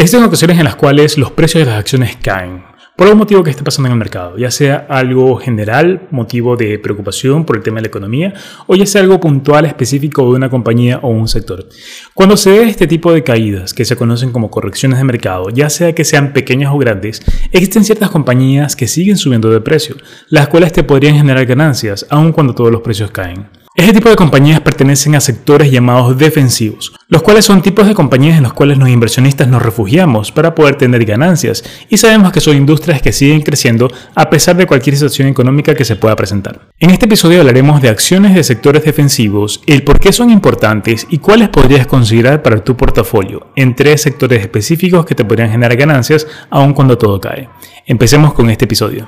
Existen ocasiones en las cuales los precios de las acciones caen por algún motivo que esté pasando en el mercado, ya sea algo general, motivo de preocupación por el tema de la economía, o ya sea algo puntual específico de una compañía o un sector. Cuando se ve este tipo de caídas, que se conocen como correcciones de mercado, ya sea que sean pequeñas o grandes, existen ciertas compañías que siguen subiendo de precio, las cuales te podrían generar ganancias, aun cuando todos los precios caen. Este tipo de compañías pertenecen a sectores llamados defensivos, los cuales son tipos de compañías en los cuales los inversionistas nos refugiamos para poder tener ganancias y sabemos que son industrias que siguen creciendo a pesar de cualquier situación económica que se pueda presentar. En este episodio hablaremos de acciones de sectores defensivos, el por qué son importantes y cuáles podrías considerar para tu portafolio en tres sectores específicos que te podrían generar ganancias aun cuando todo cae. Empecemos con este episodio.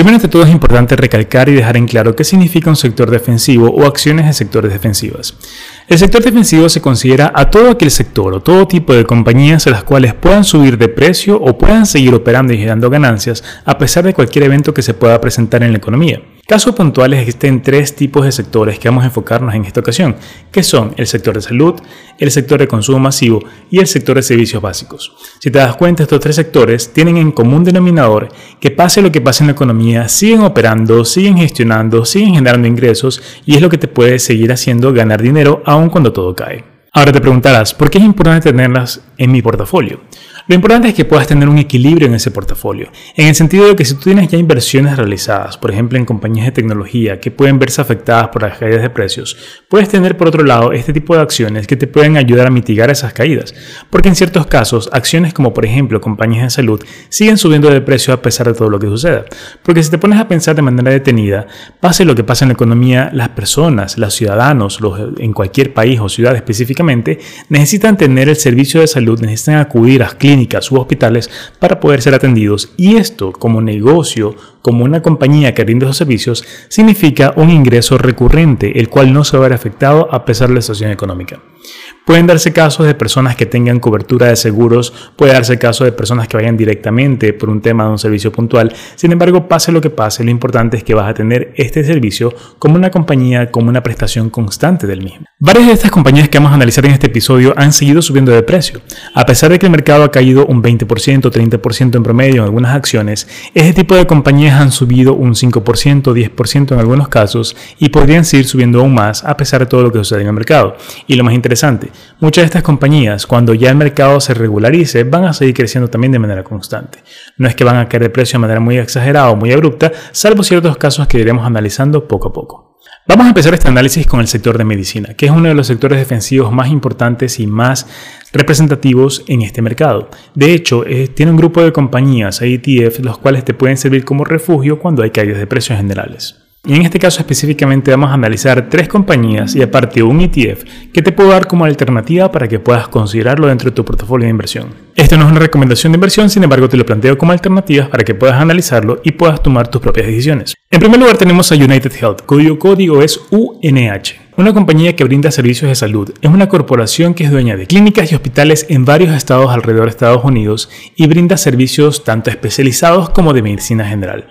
Primero de todo es importante recalcar y dejar en claro qué significa un sector defensivo o acciones de sectores defensivas. El sector defensivo se considera a todo aquel sector o todo tipo de compañías a las cuales puedan subir de precio o puedan seguir operando y generando ganancias a pesar de cualquier evento que se pueda presentar en la economía. Casos puntuales existen tres tipos de sectores que vamos a enfocarnos en esta ocasión, que son el sector de salud, el sector de consumo masivo y el sector de servicios básicos. Si te das cuenta, estos tres sectores tienen en común denominador que pase lo que pase en la economía, siguen operando, siguen gestionando, siguen generando ingresos y es lo que te puede seguir haciendo ganar dinero aun cuando todo cae. Ahora te preguntarás, ¿por qué es importante tenerlas en mi portafolio? Lo importante es que puedas tener un equilibrio en ese portafolio, en el sentido de que si tú tienes ya inversiones realizadas, por ejemplo en compañías de tecnología que pueden verse afectadas por las caídas de precios, puedes tener por otro lado este tipo de acciones que te pueden ayudar a mitigar esas caídas, porque en ciertos casos acciones como por ejemplo compañías de salud siguen subiendo de precio a pesar de todo lo que suceda, porque si te pones a pensar de manera detenida, pase lo que pasa en la economía, las personas, los ciudadanos, los, en cualquier país o ciudad específicamente, necesitan tener el servicio de salud, necesitan acudir a clínicas, clínicas u hospitales para poder ser atendidos y esto como negocio, como una compañía que rinde esos servicios, significa un ingreso recurrente, el cual no se va a ver afectado a pesar de la situación económica. Pueden darse casos de personas que tengan cobertura de seguros, puede darse caso de personas que vayan directamente por un tema de un servicio puntual. Sin embargo, pase lo que pase, lo importante es que vas a tener este servicio como una compañía, como una prestación constante del mismo. Varias de estas compañías que vamos a analizar en este episodio han seguido subiendo de precio. A pesar de que el mercado ha caído un 20%, 30% en promedio en algunas acciones, este tipo de compañías han subido un 5%, 10% en algunos casos y podrían seguir subiendo aún más a pesar de todo lo que sucede en el mercado. Y lo más interesante, Muchas de estas compañías, cuando ya el mercado se regularice, van a seguir creciendo también de manera constante. No es que van a caer de precio de manera muy exagerada o muy abrupta, salvo ciertos casos que iremos analizando poco a poco. Vamos a empezar este análisis con el sector de medicina, que es uno de los sectores defensivos más importantes y más representativos en este mercado. De hecho, tiene un grupo de compañías, ETF, los cuales te pueden servir como refugio cuando hay caídas de precios generales. Y en este caso específicamente vamos a analizar tres compañías y aparte un ETF que te puedo dar como alternativa para que puedas considerarlo dentro de tu portafolio de inversión. Esto no es una recomendación de inversión, sin embargo te lo planteo como alternativa para que puedas analizarlo y puedas tomar tus propias decisiones. En primer lugar tenemos a United Health, cuyo código es UNH. Una compañía que brinda servicios de salud es una corporación que es dueña de clínicas y hospitales en varios estados alrededor de Estados Unidos y brinda servicios tanto especializados como de medicina general.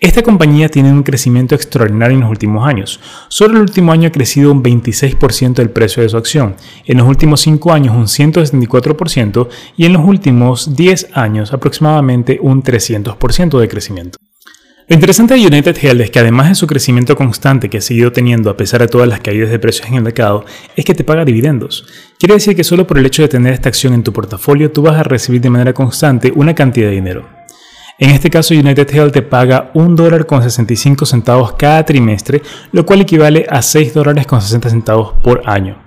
Esta compañía tiene un crecimiento extraordinario en los últimos años. Solo el último año ha crecido un 26% del precio de su acción, en los últimos 5 años un 174% y en los últimos 10 años aproximadamente un 300% de crecimiento. Lo interesante de United Health es que además de su crecimiento constante que ha seguido teniendo a pesar de todas las caídas de precios en el mercado, es que te paga dividendos. Quiere decir que solo por el hecho de tener esta acción en tu portafolio tú vas a recibir de manera constante una cantidad de dinero. En este caso, United Health te paga un dólar con 65 centavos cada trimestre, lo cual equivale a 6 dólares con 60 centavos por año.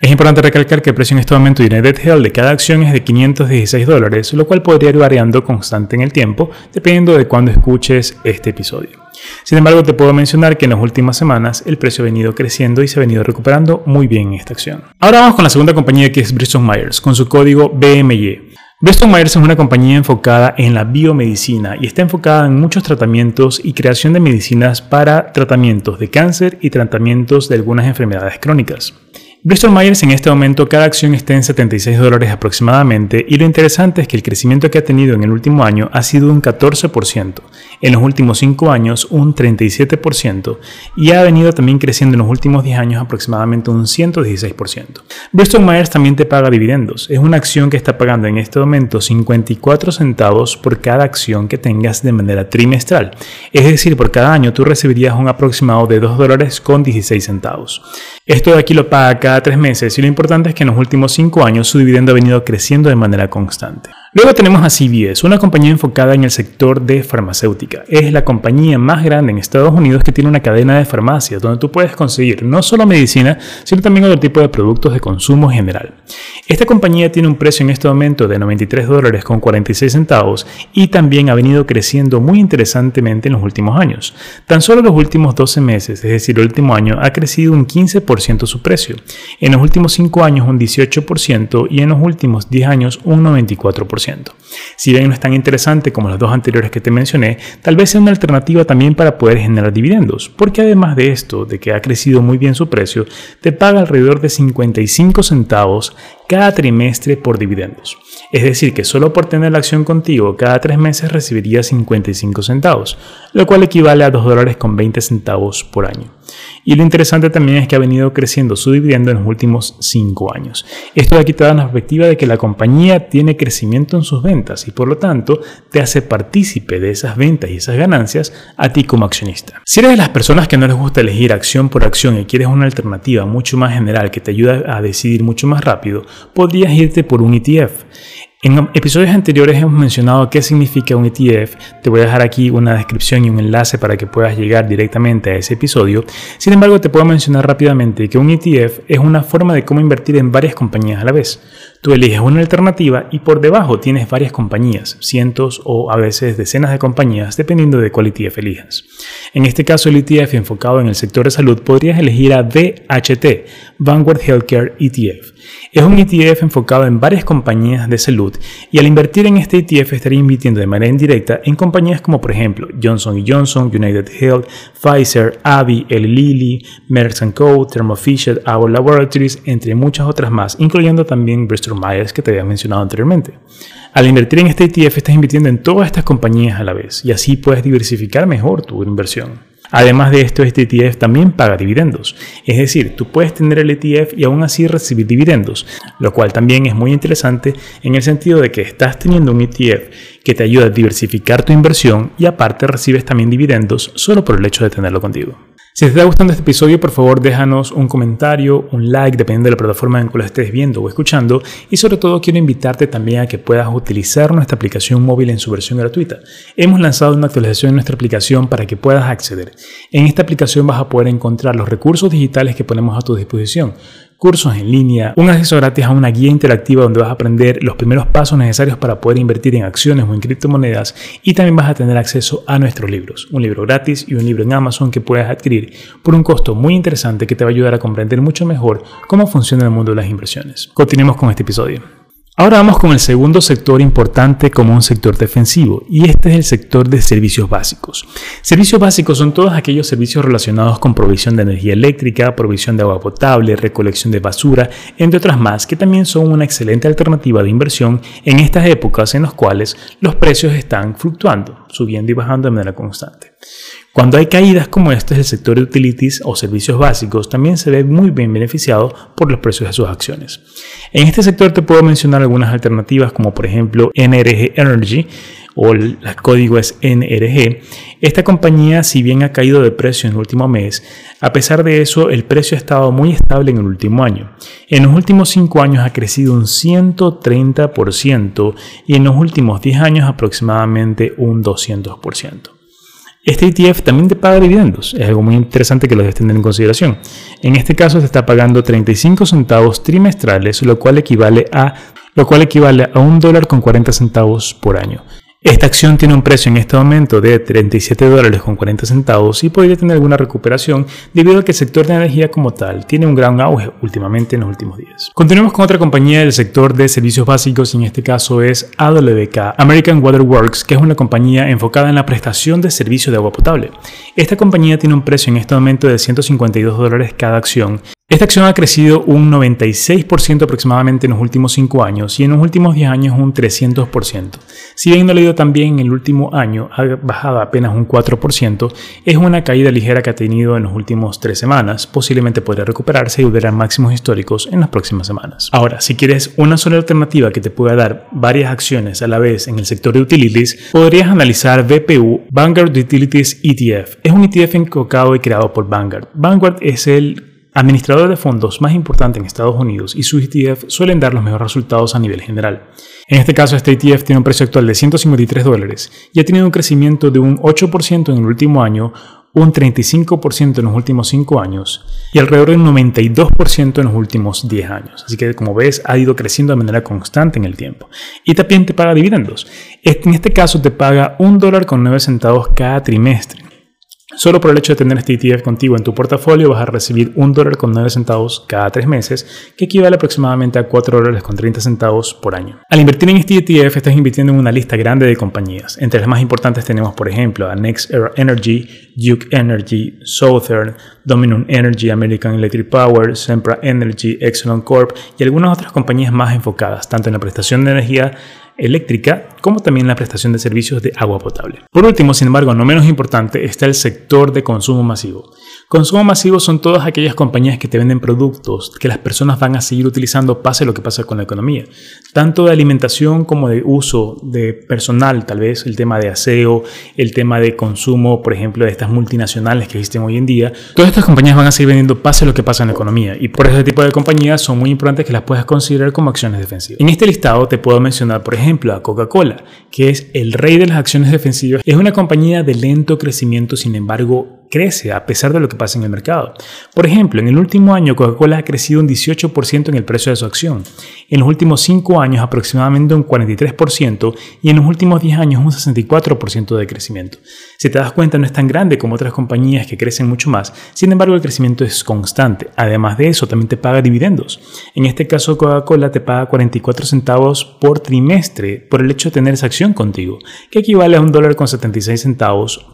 Es importante recalcar que el precio en este momento de United Health de cada acción es de 516 dólares, lo cual podría ir variando constante en el tiempo, dependiendo de cuándo escuches este episodio. Sin embargo, te puedo mencionar que en las últimas semanas el precio ha venido creciendo y se ha venido recuperando muy bien en esta acción. Ahora vamos con la segunda compañía que es Bristol Myers, con su código BMY. Bristol Myers es una compañía enfocada en la biomedicina y está enfocada en muchos tratamientos y creación de medicinas para tratamientos de cáncer y tratamientos de algunas enfermedades crónicas. Bristol Myers en este momento cada acción está en 76 dólares aproximadamente y lo interesante es que el crecimiento que ha tenido en el último año ha sido un 14%, en los últimos 5 años un 37% y ha venido también creciendo en los últimos 10 años aproximadamente un 116%. Bristol Myers también te paga dividendos, es una acción que está pagando en este momento 54 centavos por cada acción que tengas de manera trimestral, es decir, por cada año tú recibirías un aproximado de 2 dólares con 16 centavos. Esto de aquí lo paga cada tres meses y lo importante es que en los últimos cinco años su dividendo ha venido creciendo de manera constante. Luego tenemos a CVS, una compañía enfocada en el sector de farmacéutica. Es la compañía más grande en Estados Unidos que tiene una cadena de farmacias donde tú puedes conseguir no solo medicina, sino también otro tipo de productos de consumo general. Esta compañía tiene un precio en este momento de 93 dólares con 46 centavos y también ha venido creciendo muy interesantemente en los últimos años. Tan solo en los últimos 12 meses, es decir, el último año, ha crecido un 15% su precio. En los últimos 5 años un 18% y en los últimos 10 años un 94%. Si bien no es tan interesante como las dos anteriores que te mencioné, tal vez sea una alternativa también para poder generar dividendos, porque además de esto, de que ha crecido muy bien su precio, te paga alrededor de 55 centavos cada trimestre por dividendos. Es decir, que solo por tener la acción contigo cada tres meses recibirías 55 centavos, lo cual equivale a 2 dólares con 20 centavos por año. Y lo interesante también es que ha venido creciendo su dividendo en los últimos 5 años. Esto de aquí te da una perspectiva de que la compañía tiene crecimiento en sus ventas y por lo tanto te hace partícipe de esas ventas y esas ganancias a ti como accionista. Si eres de las personas que no les gusta elegir acción por acción y quieres una alternativa mucho más general que te ayuda a decidir mucho más rápido, podrías irte por un ETF. En episodios anteriores hemos mencionado qué significa un ETF. Te voy a dejar aquí una descripción y un enlace para que puedas llegar directamente a ese episodio. Sin embargo, te puedo mencionar rápidamente que un ETF es una forma de cómo invertir en varias compañías a la vez. Tú eliges una alternativa y por debajo tienes varias compañías, cientos o a veces decenas de compañías, dependiendo de cuál ETF elijas. En este caso, el ETF enfocado en el sector de salud podrías elegir a VHT, Vanguard Healthcare ETF. Es un ETF enfocado en varias compañías de salud y al invertir en este ETF estaría invirtiendo de manera indirecta en compañías como por ejemplo Johnson Johnson, United Health, Pfizer, Abbey, Eli Lilly, Merck Co., Thermo Fisher, Our Laboratories, entre muchas otras más, incluyendo también Bristol Myers que te había mencionado anteriormente. Al invertir en este ETF estás invirtiendo en todas estas compañías a la vez y así puedes diversificar mejor tu inversión. Además de esto, este ETF también paga dividendos. Es decir, tú puedes tener el ETF y aún así recibir dividendos, lo cual también es muy interesante en el sentido de que estás teniendo un ETF que te ayuda a diversificar tu inversión y aparte recibes también dividendos solo por el hecho de tenerlo contigo. Si te está gustando este episodio, por favor déjanos un comentario, un like, dependiendo de la plataforma en que lo estés viendo o escuchando. Y sobre todo quiero invitarte también a que puedas utilizar nuestra aplicación móvil en su versión gratuita. Hemos lanzado una actualización en nuestra aplicación para que puedas acceder. En esta aplicación vas a poder encontrar los recursos digitales que ponemos a tu disposición cursos en línea, un acceso gratis a una guía interactiva donde vas a aprender los primeros pasos necesarios para poder invertir en acciones o en criptomonedas y también vas a tener acceso a nuestros libros, un libro gratis y un libro en Amazon que puedes adquirir por un costo muy interesante que te va a ayudar a comprender mucho mejor cómo funciona el mundo de las inversiones. Continuemos con este episodio. Ahora vamos con el segundo sector importante como un sector defensivo y este es el sector de servicios básicos. Servicios básicos son todos aquellos servicios relacionados con provisión de energía eléctrica, provisión de agua potable, recolección de basura, entre otras más, que también son una excelente alternativa de inversión en estas épocas en las cuales los precios están fluctuando, subiendo y bajando de manera constante. Cuando hay caídas como estas, el sector de utilities o servicios básicos también se ve muy bien beneficiado por los precios de sus acciones. En este sector te puedo mencionar algunas alternativas como por ejemplo NRG Energy o el código es NRG. Esta compañía, si bien ha caído de precio en el último mes, a pesar de eso, el precio ha estado muy estable en el último año. En los últimos 5 años ha crecido un 130% y en los últimos 10 años aproximadamente un 200%. Este ETF también te paga dividendos, es algo muy interesante que lo debes tener en consideración. En este caso se está pagando 35 centavos trimestrales, lo cual equivale a lo cual equivale a un dólar con 40 centavos por año. Esta acción tiene un precio en este momento de 37 dólares con 40 centavos y podría tener alguna recuperación debido a que el sector de energía como tal tiene un gran auge últimamente en los últimos días. Continuemos con otra compañía del sector de servicios básicos y en este caso es AWK, American Water Works, que es una compañía enfocada en la prestación de servicio de agua potable. Esta compañía tiene un precio en este momento de 152 dólares cada acción Esta acción ha crecido un 96% aproximadamente en los últimos 5 años y en los últimos 10 años un 300%. Si bien no le ido también en el último año, ha bajado apenas un 4%, es una caída ligera que ha tenido en los últimos 3 semanas, posiblemente podría recuperarse y volver a máximos históricos en las próximas semanas. Ahora, si quieres una sola alternativa que te pueda dar varias acciones a la vez en el sector de utilities, podrías analizar BPU Vanguard Utilities ETF. Es un ETF enfocado y creado por Vanguard. Vanguard es el administrador de fondos más importante en Estados Unidos y sus ETF suelen dar los mejores resultados a nivel general. En este caso, este ETF tiene un precio actual de 153 dólares y ha tenido un crecimiento de un 8% en el último año, un 35% en los últimos 5 años y alrededor del 92% en los últimos 10 años. Así que como ves ha ido creciendo de manera constante en el tiempo. Y también te paga dividendos. En este caso te paga un dólar con 9 centavos cada trimestre. Solo por el hecho de tener este ETF contigo en tu portafolio vas a recibir un dólar con 9 centavos cada tres meses, que equivale aproximadamente a 4 dólares con 30 centavos por año. Al invertir en este ETF estás invirtiendo en una lista grande de compañías. Entre las más importantes tenemos, por ejemplo, a Next Energy, Duke Energy, Southern, Dominion Energy, American Electric Power, Sempra Energy, Exxon Corp y algunas otras compañías más enfocadas tanto en la prestación de energía eléctrica, como también la prestación de servicios de agua potable. Por último, sin embargo, no menos importante, está el sector de consumo masivo. Consumo masivo son todas aquellas compañías que te venden productos que las personas van a seguir utilizando pase lo que pasa con la economía, tanto de alimentación como de uso de personal, tal vez el tema de aseo, el tema de consumo, por ejemplo, de estas multinacionales que existen hoy en día. Todas estas compañías van a seguir vendiendo pase lo que pasa en la economía y por ese tipo de compañías son muy importantes que las puedas considerar como acciones defensivas. En este listado te puedo mencionar, por ejemplo, a Coca-Cola, que es el rey de las acciones defensivas. Es una compañía de lento crecimiento, sin embargo, crece a pesar de lo que pasa en el mercado. Por ejemplo, en el último año Coca-Cola ha crecido un 18% en el precio de su acción, en los últimos 5 años aproximadamente un 43% y en los últimos 10 años un 64% de crecimiento. Si te das cuenta no es tan grande como otras compañías que crecen mucho más, sin embargo el crecimiento es constante. Además de eso también te paga dividendos. En este caso Coca-Cola te paga 44 centavos por trimestre por el hecho de tener esa acción contigo, que equivale a un dólar con 76 centavos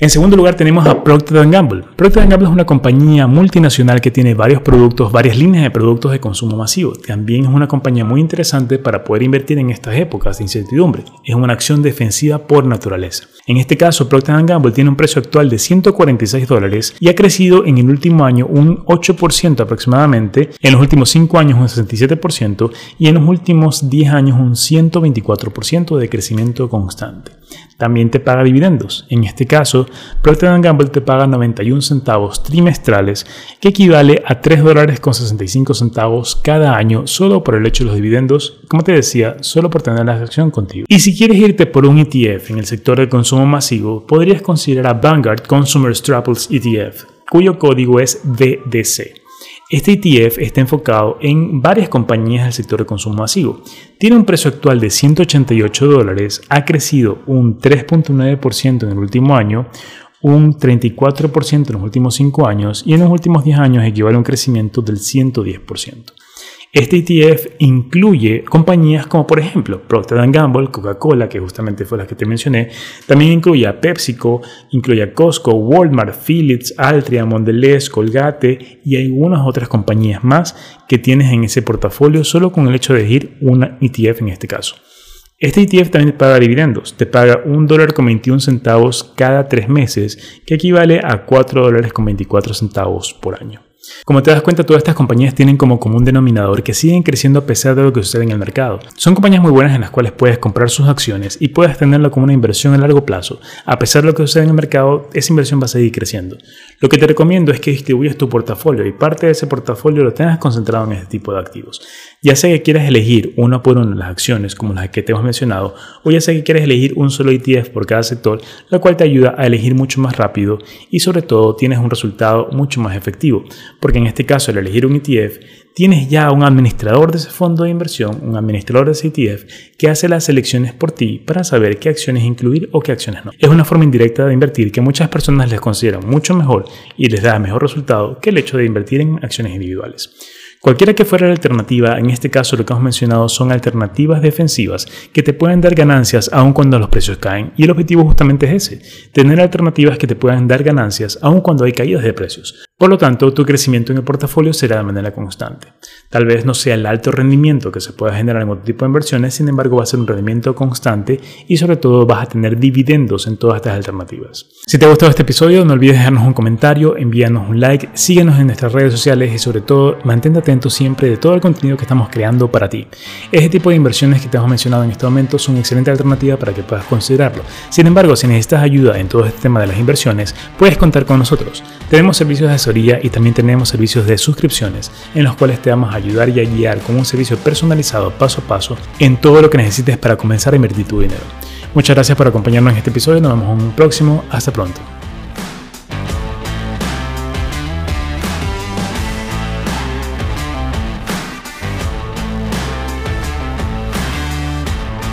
En segundo lugar tenemos a Procter Gamble. Procter Gamble es una compañía multinacional que tiene varios productos, varias líneas de productos de consumo masivo. También es una compañía muy interesante para poder invertir en estas épocas de incertidumbre. Es una acción defensiva por naturaleza. En este caso, Procter Gamble tiene un precio actual de 146 dólares y ha crecido en el último año un 8% aproximadamente, en los últimos 5 años un 67% y en los últimos 10 años un 124% de crecimiento constante. También te paga dividendos. En este caso, Procter Gamble te paga 91 centavos trimestrales, que equivale a 3 dólares con 65 centavos cada año solo por el hecho de los dividendos, como te decía, solo por tener la acción contigo. Y si quieres irte por un ETF en el sector del consumo masivo, podrías considerar Vanguard Consumer Staples ETF, cuyo código es VDC. Este ETF está enfocado en varias compañías del sector de consumo masivo. Tiene un precio actual de 188 dólares, ha crecido un 3.9% en el último año, un 34% en los últimos 5 años y en los últimos 10 años equivale a un crecimiento del 110%. Este ETF incluye compañías como por ejemplo Procter Gamble, Coca-Cola, que justamente fue la que te mencioné, también incluye a PepsiCo, incluye a Costco, Walmart, Philips, Altria, Mondelez, Colgate y algunas otras compañías más que tienes en ese portafolio solo con el hecho de elegir una ETF en este caso. Este ETF también te paga dividendos, te paga un dólar con 21 centavos cada tres meses, que equivale a 4 dólares con 24 centavos por año. Como te das cuenta, todas estas compañías tienen como común denominador que siguen creciendo a pesar de lo que sucede en el mercado. Son compañías muy buenas en las cuales puedes comprar sus acciones y puedes tenerlo como una inversión a largo plazo. A pesar de lo que sucede en el mercado, esa inversión va a seguir creciendo. Lo que te recomiendo es que distribuyas tu portafolio y parte de ese portafolio lo tengas concentrado en este tipo de activos. Ya sea que quieras elegir uno por uno las acciones como las que te hemos mencionado, o ya sea que quieres elegir un solo ETF por cada sector, lo cual te ayuda a elegir mucho más rápido y sobre todo tienes un resultado mucho más efectivo porque en este caso al elegir un ETF, tienes ya un administrador de ese fondo de inversión, un administrador de ese ETF, que hace las selecciones por ti para saber qué acciones incluir o qué acciones no. Es una forma indirecta de invertir que muchas personas les consideran mucho mejor y les da mejor resultado que el hecho de invertir en acciones individuales. Cualquiera que fuera la alternativa, en este caso lo que hemos mencionado son alternativas defensivas que te pueden dar ganancias aun cuando los precios caen. Y el objetivo justamente es ese, tener alternativas que te puedan dar ganancias aun cuando hay caídas de precios. Por lo tanto, tu crecimiento en el portafolio será de manera constante. Tal vez no sea el alto rendimiento que se pueda generar en otro tipo de inversiones, sin embargo va a ser un rendimiento constante y sobre todo vas a tener dividendos en todas estas alternativas. Si te ha gustado este episodio, no olvides dejarnos un comentario, envíanos un like, síguenos en nuestras redes sociales y sobre todo mantente atento siempre de todo el contenido que estamos creando para ti. Este tipo de inversiones que te hemos mencionado en este momento son una excelente alternativa para que puedas considerarlo. Sin embargo, si necesitas ayuda en todo este tema de las inversiones, puedes contar con nosotros. Tenemos servicios de y también tenemos servicios de suscripciones en los cuales te vamos a ayudar y a guiar con un servicio personalizado paso a paso en todo lo que necesites para comenzar a invertir tu dinero. Muchas gracias por acompañarnos en este episodio, nos vemos en un próximo, hasta pronto.